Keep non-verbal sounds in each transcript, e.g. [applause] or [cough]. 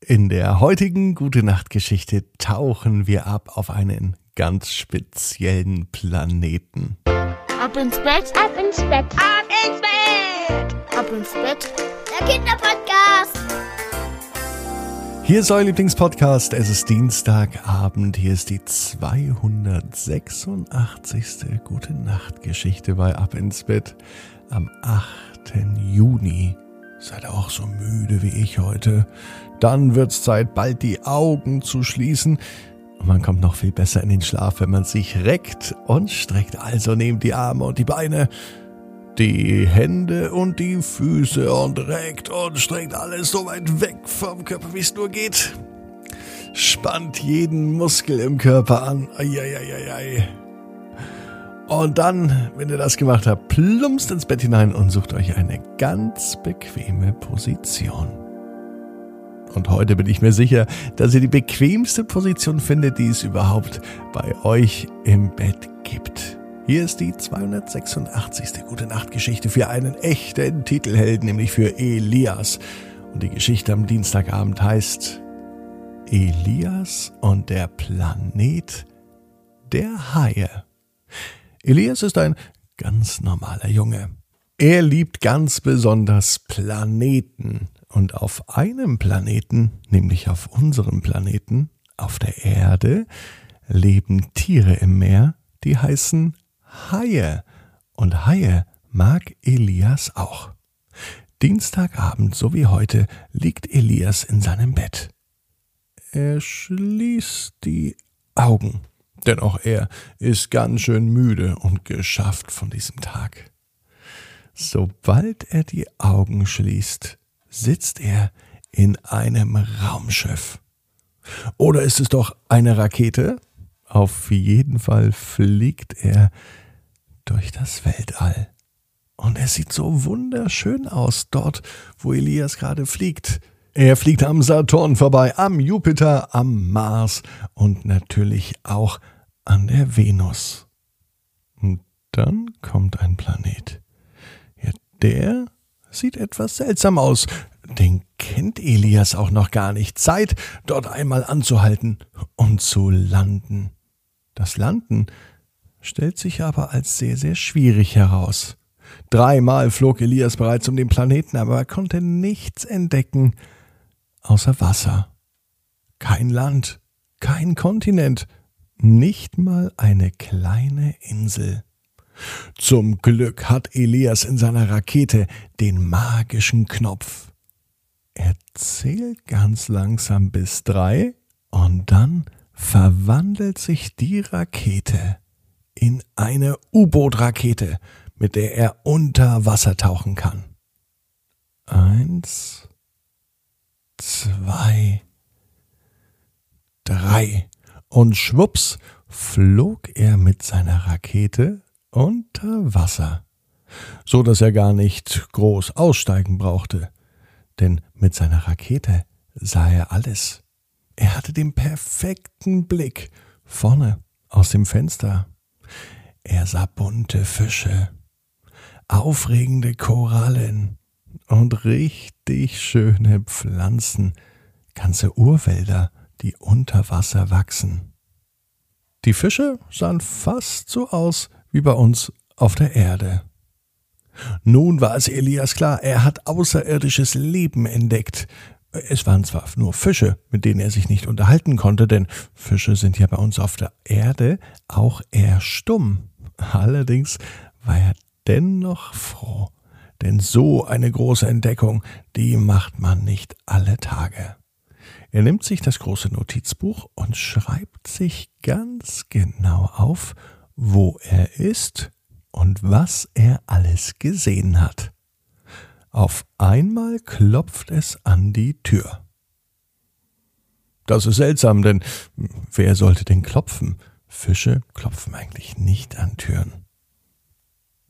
In der heutigen Gute Nacht Geschichte tauchen wir ab auf einen ganz speziellen Planeten. Ab ins Bett, ab ins Bett, ab ins Bett, ab ins Bett. Der Kinderpodcast. Hier ist euer Lieblingspodcast. Es ist Dienstagabend. Hier ist die 286. Gute Nacht Geschichte bei Ab ins Bett am 8. Juni. Seid auch so müde wie ich heute. Dann wird's Zeit, bald die Augen zu schließen. Und man kommt noch viel besser in den Schlaf, wenn man sich reckt und streckt. Also nehmt die Arme und die Beine, die Hände und die Füße und reckt und streckt alles so weit weg vom Körper, wie es nur geht. Spannt jeden Muskel im Körper an. Eieieiei. Und dann, wenn ihr das gemacht habt, plumpst ins Bett hinein und sucht euch eine ganz bequeme Position. Und heute bin ich mir sicher, dass ihr die bequemste Position findet, die es überhaupt bei euch im Bett gibt. Hier ist die 286. Gute Nacht Geschichte für einen echten Titelhelden, nämlich für Elias. Und die Geschichte am Dienstagabend heißt Elias und der Planet der Haie. Elias ist ein ganz normaler Junge. Er liebt ganz besonders Planeten. Und auf einem Planeten, nämlich auf unserem Planeten, auf der Erde, leben Tiere im Meer, die heißen Haie. Und Haie mag Elias auch. Dienstagabend, so wie heute, liegt Elias in seinem Bett. Er schließt die Augen, denn auch er ist ganz schön müde und geschafft von diesem Tag. Sobald er die Augen schließt, sitzt er in einem Raumschiff. Oder ist es doch eine Rakete? Auf jeden Fall fliegt er durch das Weltall. Und es sieht so wunderschön aus dort, wo Elias gerade fliegt. Er fliegt am Saturn vorbei, am Jupiter, am Mars und natürlich auch an der Venus. Und dann kommt ein Planet. Ja, der sieht etwas seltsam aus. Den kennt Elias auch noch gar nicht. Zeit, dort einmal anzuhalten und zu landen. Das Landen stellt sich aber als sehr, sehr schwierig heraus. Dreimal flog Elias bereits um den Planeten, aber er konnte nichts entdecken außer Wasser. Kein Land, kein Kontinent, nicht mal eine kleine Insel. Zum Glück hat Elias in seiner Rakete den magischen Knopf. Er zählt ganz langsam bis drei und dann verwandelt sich die Rakete in eine U-Boot-Rakete, mit der er unter Wasser tauchen kann. Eins, zwei, drei. Und schwupps flog er mit seiner Rakete unter Wasser, so dass er gar nicht groß aussteigen brauchte, denn mit seiner Rakete sah er alles. Er hatte den perfekten Blick vorne aus dem Fenster. Er sah bunte Fische, aufregende Korallen und richtig schöne Pflanzen, ganze Urwälder, die unter Wasser wachsen. Die Fische sahen fast so aus wie bei uns auf der Erde. Nun war es Elias klar, er hat außerirdisches Leben entdeckt. Es waren zwar nur Fische, mit denen er sich nicht unterhalten konnte, denn Fische sind ja bei uns auf der Erde auch eher stumm. Allerdings war er dennoch froh, denn so eine große Entdeckung, die macht man nicht alle Tage. Er nimmt sich das große Notizbuch und schreibt sich ganz genau auf, wo er ist und was er alles gesehen hat. Auf einmal klopft es an die Tür. Das ist seltsam, denn wer sollte denn klopfen? Fische klopfen eigentlich nicht an Türen.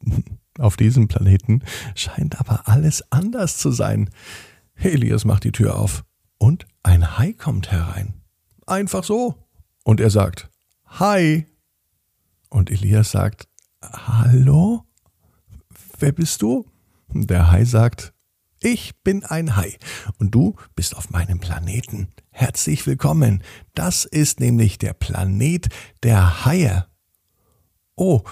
[laughs] Auf diesem Planeten scheint aber alles anders zu sein. Helios macht die Tür auf und ein Hai kommt herein. Einfach so. Und er sagt, Hi. Und Elias sagt, Hallo? Wer bist du? Der Hai sagt, Ich bin ein Hai und du bist auf meinem Planeten. Herzlich willkommen. Das ist nämlich der Planet der Haie. Oh,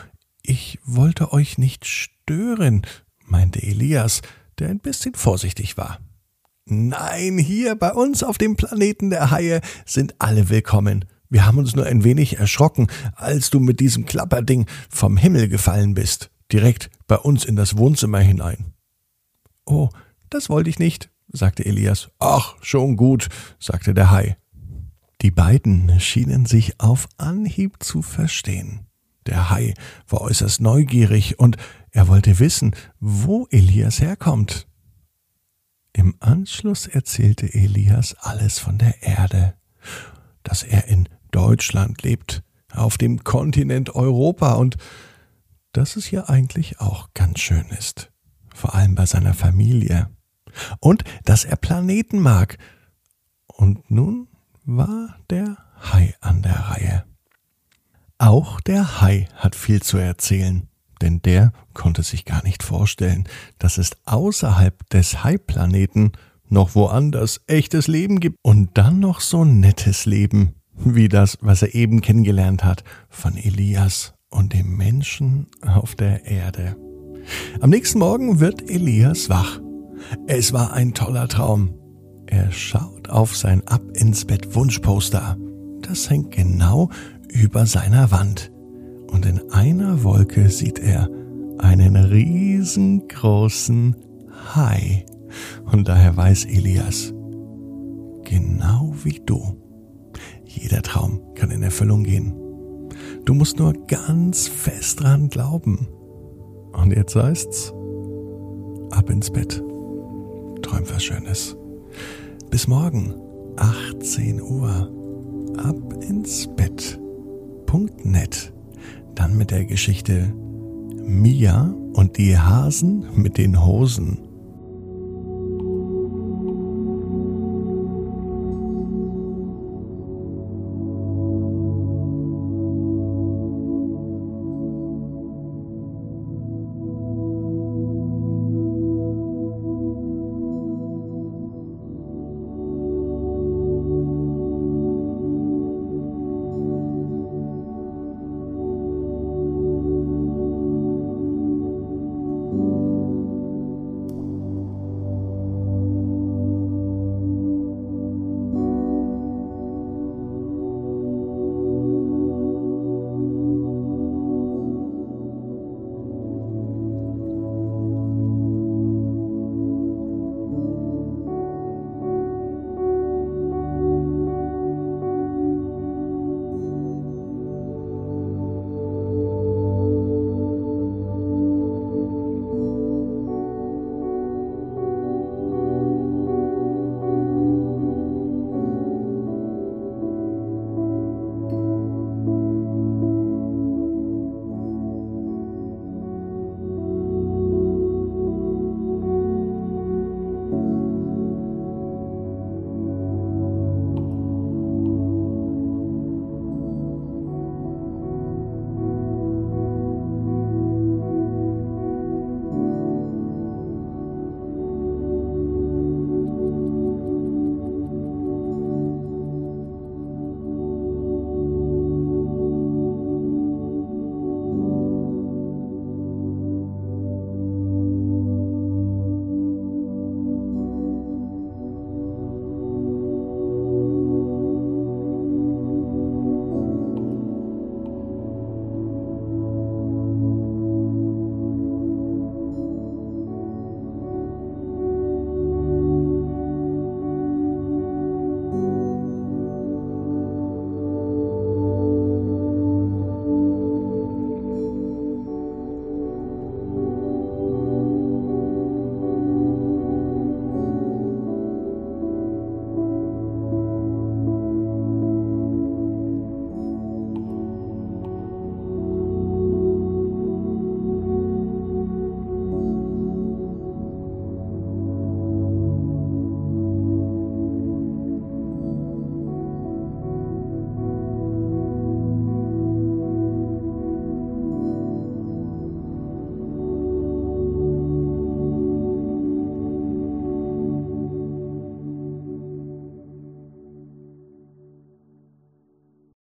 ich wollte euch nicht stören, meinte Elias, der ein bisschen vorsichtig war. Nein, hier bei uns auf dem Planeten der Haie sind alle willkommen. Wir haben uns nur ein wenig erschrocken, als du mit diesem Klapperding vom Himmel gefallen bist, direkt bei uns in das Wohnzimmer hinein. Oh, das wollte ich nicht, sagte Elias. Ach, schon gut, sagte der Hai. Die beiden schienen sich auf Anhieb zu verstehen. Der Hai war äußerst neugierig und er wollte wissen, wo Elias herkommt. Im Anschluss erzählte Elias alles von der Erde, dass er in Deutschland lebt, auf dem Kontinent Europa und dass es hier eigentlich auch ganz schön ist, vor allem bei seiner Familie, und dass er Planeten mag. Und nun war der Hai an der Reihe. Auch der Hai hat viel zu erzählen, denn der konnte sich gar nicht vorstellen, dass es außerhalb des Hai-Planeten noch woanders echtes Leben gibt und dann noch so nettes Leben, wie das, was er eben kennengelernt hat von Elias und dem Menschen auf der Erde. Am nächsten Morgen wird Elias wach. Es war ein toller Traum. Er schaut auf sein Ab ins Bett Wunschposter. Das hängt genau über seiner Wand. Und in einer Wolke sieht er einen riesengroßen Hai. Und daher weiß Elias, genau wie du, jeder Traum kann in Erfüllung gehen. Du musst nur ganz fest dran glauben. Und jetzt heißt's, ab ins Bett. Träum was Schönes. Bis morgen, 18 Uhr. Ab ins Bett www.mia.net. Dann mit der Geschichte Mia und die Hasen mit den Hosen.